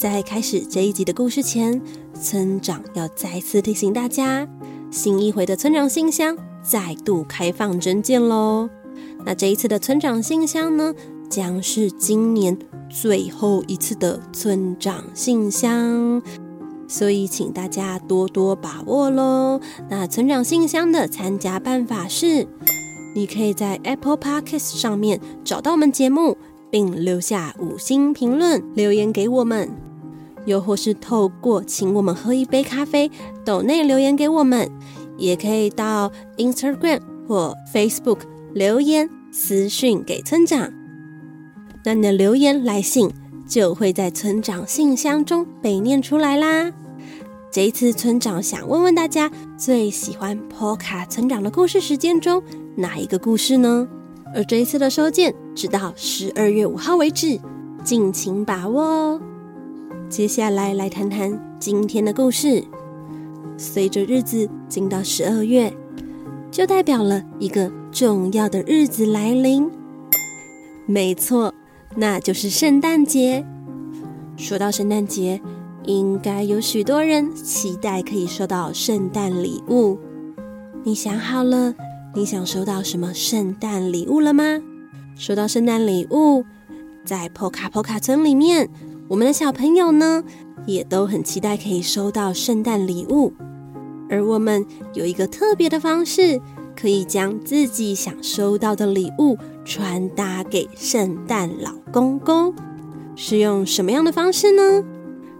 在开始这一集的故事前，村长要再次提醒大家，新一回的村长信箱再度开放征件喽。那这一次的村长信箱呢，将是今年最后一次的村长信箱，所以请大家多多把握喽。那村长信箱的参加办法是，你可以在 Apple Podcast 上面找到我们节目，并留下五星评论留言给我们。又或是透过请我们喝一杯咖啡，抖内留言给我们，也可以到 Instagram 或 Facebook 留言私讯给村长。那你的留言来信就会在村长信箱中被念出来啦。这一次村长想问问大家，最喜欢波卡村长的故事时间中哪一个故事呢？而这一次的收件直到十二月五号为止，敬请把握哦。接下来来谈谈今天的故事。随着日子进到十二月，就代表了一个重要的日子来临。没错，那就是圣诞节。说到圣诞节，应该有许多人期待可以收到圣诞礼物。你想好了，你想收到什么圣诞礼物了吗？说到圣诞礼物，在波卡波卡村里面。我们的小朋友呢，也都很期待可以收到圣诞礼物，而我们有一个特别的方式，可以将自己想收到的礼物传达给圣诞老公公，是用什么样的方式呢？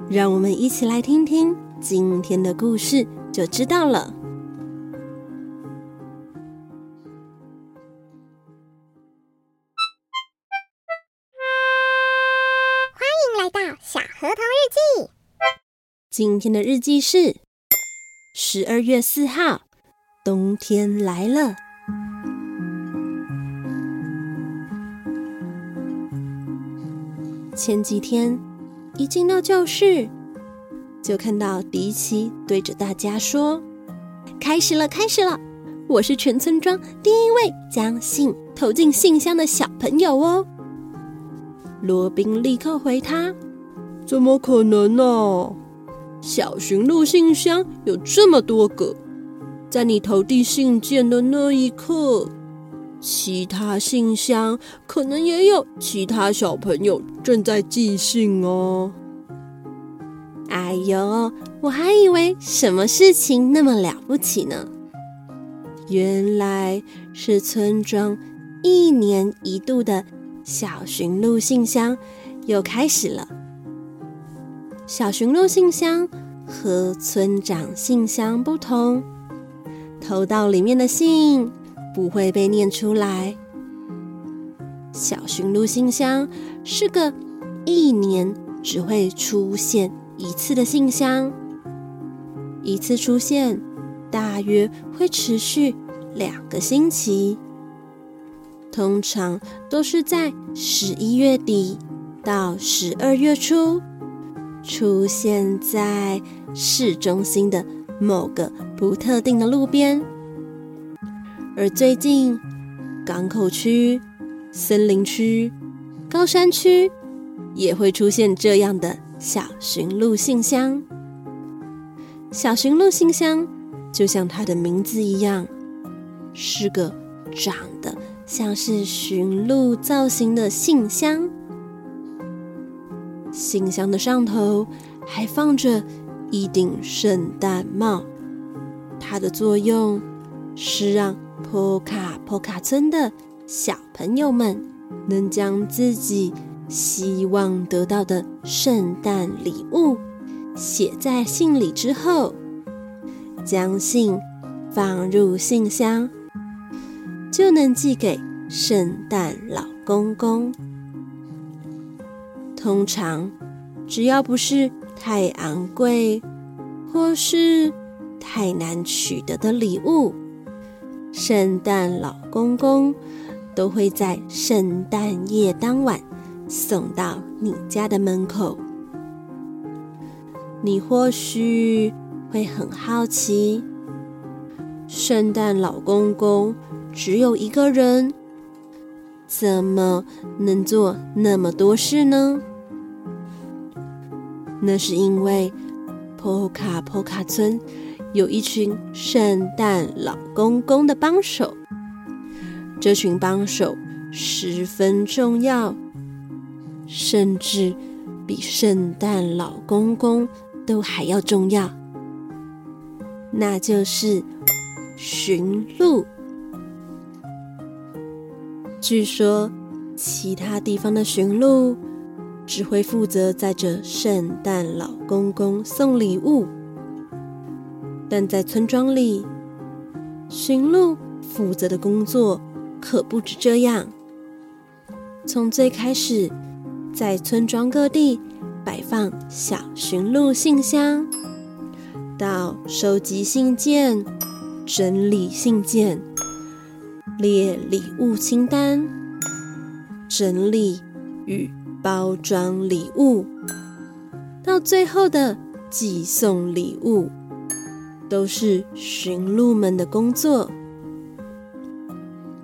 让我们一起来听听今天的故事，就知道了。今天的日记是十二月四号，冬天来了。前几天一进到教室，就看到迪奇对着大家说：“开始了，开始了！我是全村庄第一位将信投进信箱的小朋友哦。”罗宾立刻回他：“怎么可能呢？”小驯鹿信箱有这么多个，在你投递信件的那一刻，其他信箱可能也有其他小朋友正在寄信哦。哎呦，我还以为什么事情那么了不起呢，原来是村庄一年一度的小驯鹿信箱又开始了。小驯鹿信箱和村长信箱不同，投到里面的信不会被念出来。小驯鹿信箱是个一年只会出现一次的信箱，一次出现大约会持续两个星期，通常都是在十一月底到十二月初。出现在市中心的某个不特定的路边，而最近港口区、森林区、高山区也会出现这样的小驯鹿信箱。小驯鹿信箱就像它的名字一样，是个长得像是驯鹿造型的信箱。信箱的上头还放着一顶圣诞帽，它的作用是让波卡波卡村的小朋友们能将自己希望得到的圣诞礼物写在信里之后，将信放入信箱，就能寄给圣诞老公公。通常，只要不是太昂贵或是太难取得的礼物，圣诞老公公都会在圣诞夜当晚送到你家的门口。你或许会很好奇，圣诞老公公只有一个人，怎么能做那么多事呢？那是因为波卡波卡村有一群圣诞老公公的帮手，这群帮手十分重要，甚至比圣诞老公公都还要重要，那就是驯鹿。据说，其他地方的驯鹿只会负责载着圣诞老公公送礼物，但在村庄里，驯鹿负责的工作可不止这样。从最开始，在村庄各地摆放小驯鹿信箱，到收集信件、整理信件。列礼物清单，整理与包装礼物，到最后的寄送礼物，都是驯鹿们的工作。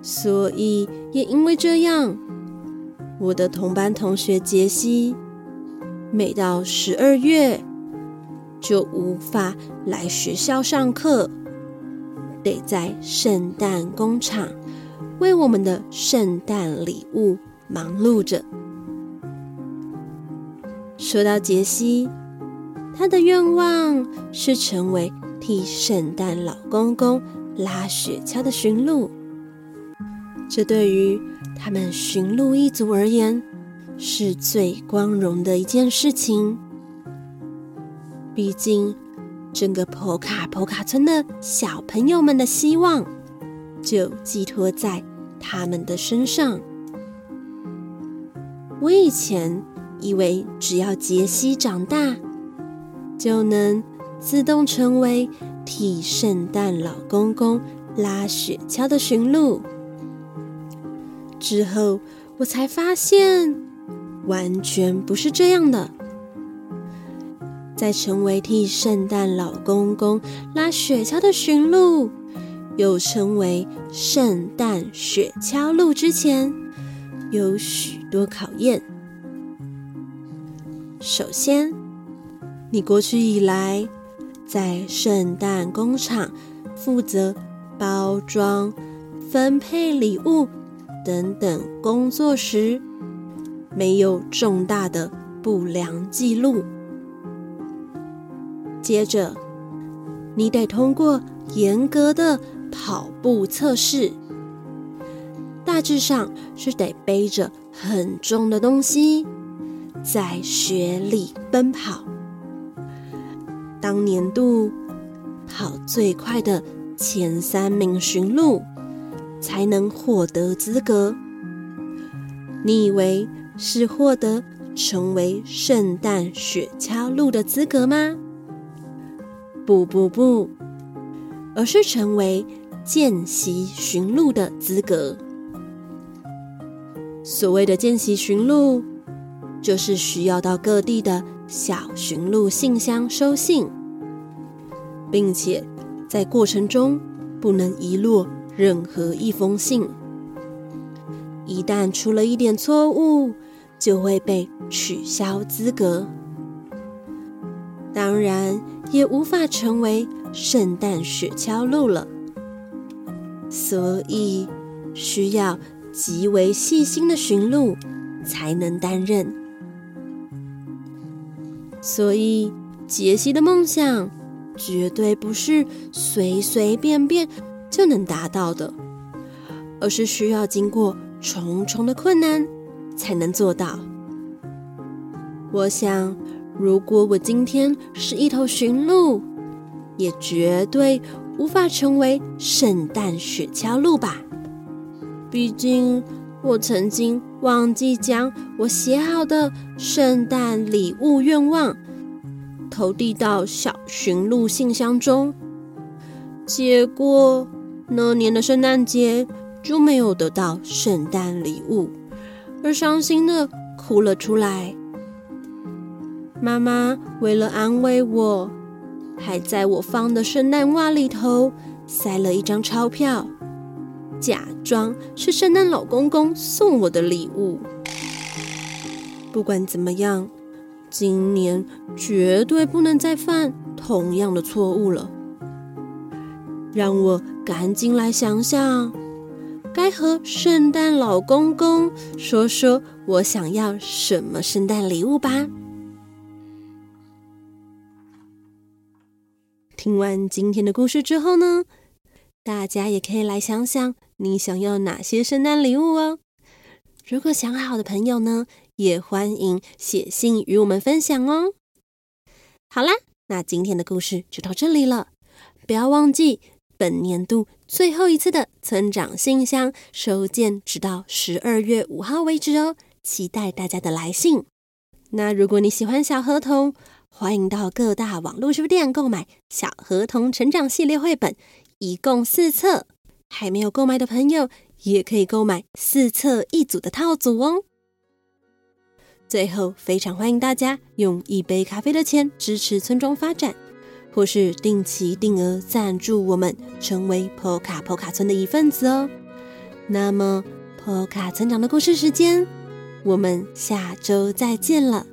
所以也因为这样，我的同班同学杰西，每到十二月就无法来学校上课，得在圣诞工厂。为我们的圣诞礼物忙碌着。说到杰西，他的愿望是成为替圣诞老公公拉雪橇的驯鹿。这对于他们驯鹿一族而言，是最光荣的一件事情。毕竟，整个普卡普卡村的小朋友们的希望。就寄托在他们的身上。我以前以为，只要杰西长大，就能自动成为替圣诞老公公拉雪橇的驯鹿。之后，我才发现，完全不是这样的。在成为替圣诞老公公拉雪橇的驯鹿，又称为圣诞雪橇鹿之前，有许多考验。首先，你过去以来在圣诞工厂负责包装、分配礼物等等工作时，没有重大的不良记录。接着，你得通过严格的跑步测试，大致上是得背着很重的东西，在雪里奔跑。当年度跑最快的前三名驯鹿，才能获得资格。你以为是获得成为圣诞雪橇鹿的资格吗？不不不。而是成为见习驯鹿的资格。所谓的见习驯鹿，就是需要到各地的小驯鹿信箱收信，并且在过程中不能遗落任何一封信。一旦出了一点错误，就会被取消资格。当然，也无法成为。圣诞雪橇鹿了，所以需要极为细心的驯鹿才能担任。所以杰西的梦想绝对不是随随便便就能达到的，而是需要经过重重的困难才能做到。我想，如果我今天是一头驯鹿，也绝对无法成为圣诞雪橇鹿吧？毕竟我曾经忘记将我写好的圣诞礼物愿望投递到小驯鹿信箱中，结果那年的圣诞节就没有得到圣诞礼物，而伤心的哭了出来。妈妈为了安慰我，还在我放的圣诞袜里头塞了一张钞票。假装是圣诞老公公送我的礼物。不管怎么样，今年绝对不能再犯同样的错误了。让我赶紧来想想，该和圣诞老公公说说我想要什么圣诞礼物吧。听完今天的故事之后呢，大家也可以来想想。你想要哪些圣诞礼物哦？如果想好的朋友呢，也欢迎写信与我们分享哦。好啦，那今天的故事就到这里了。不要忘记，本年度最后一次的村长信箱收件，直到十二月五号为止哦。期待大家的来信。那如果你喜欢小河童，欢迎到各大网络书店购买《小河童成长系列绘本》，一共四册。还没有购买的朋友，也可以购买四册一组的套组哦。最后，非常欢迎大家用一杯咖啡的钱支持村庄发展，或是定期定额赞助我们，成为波卡波卡村的一份子哦。那么，波卡村长的故事时间，我们下周再见了。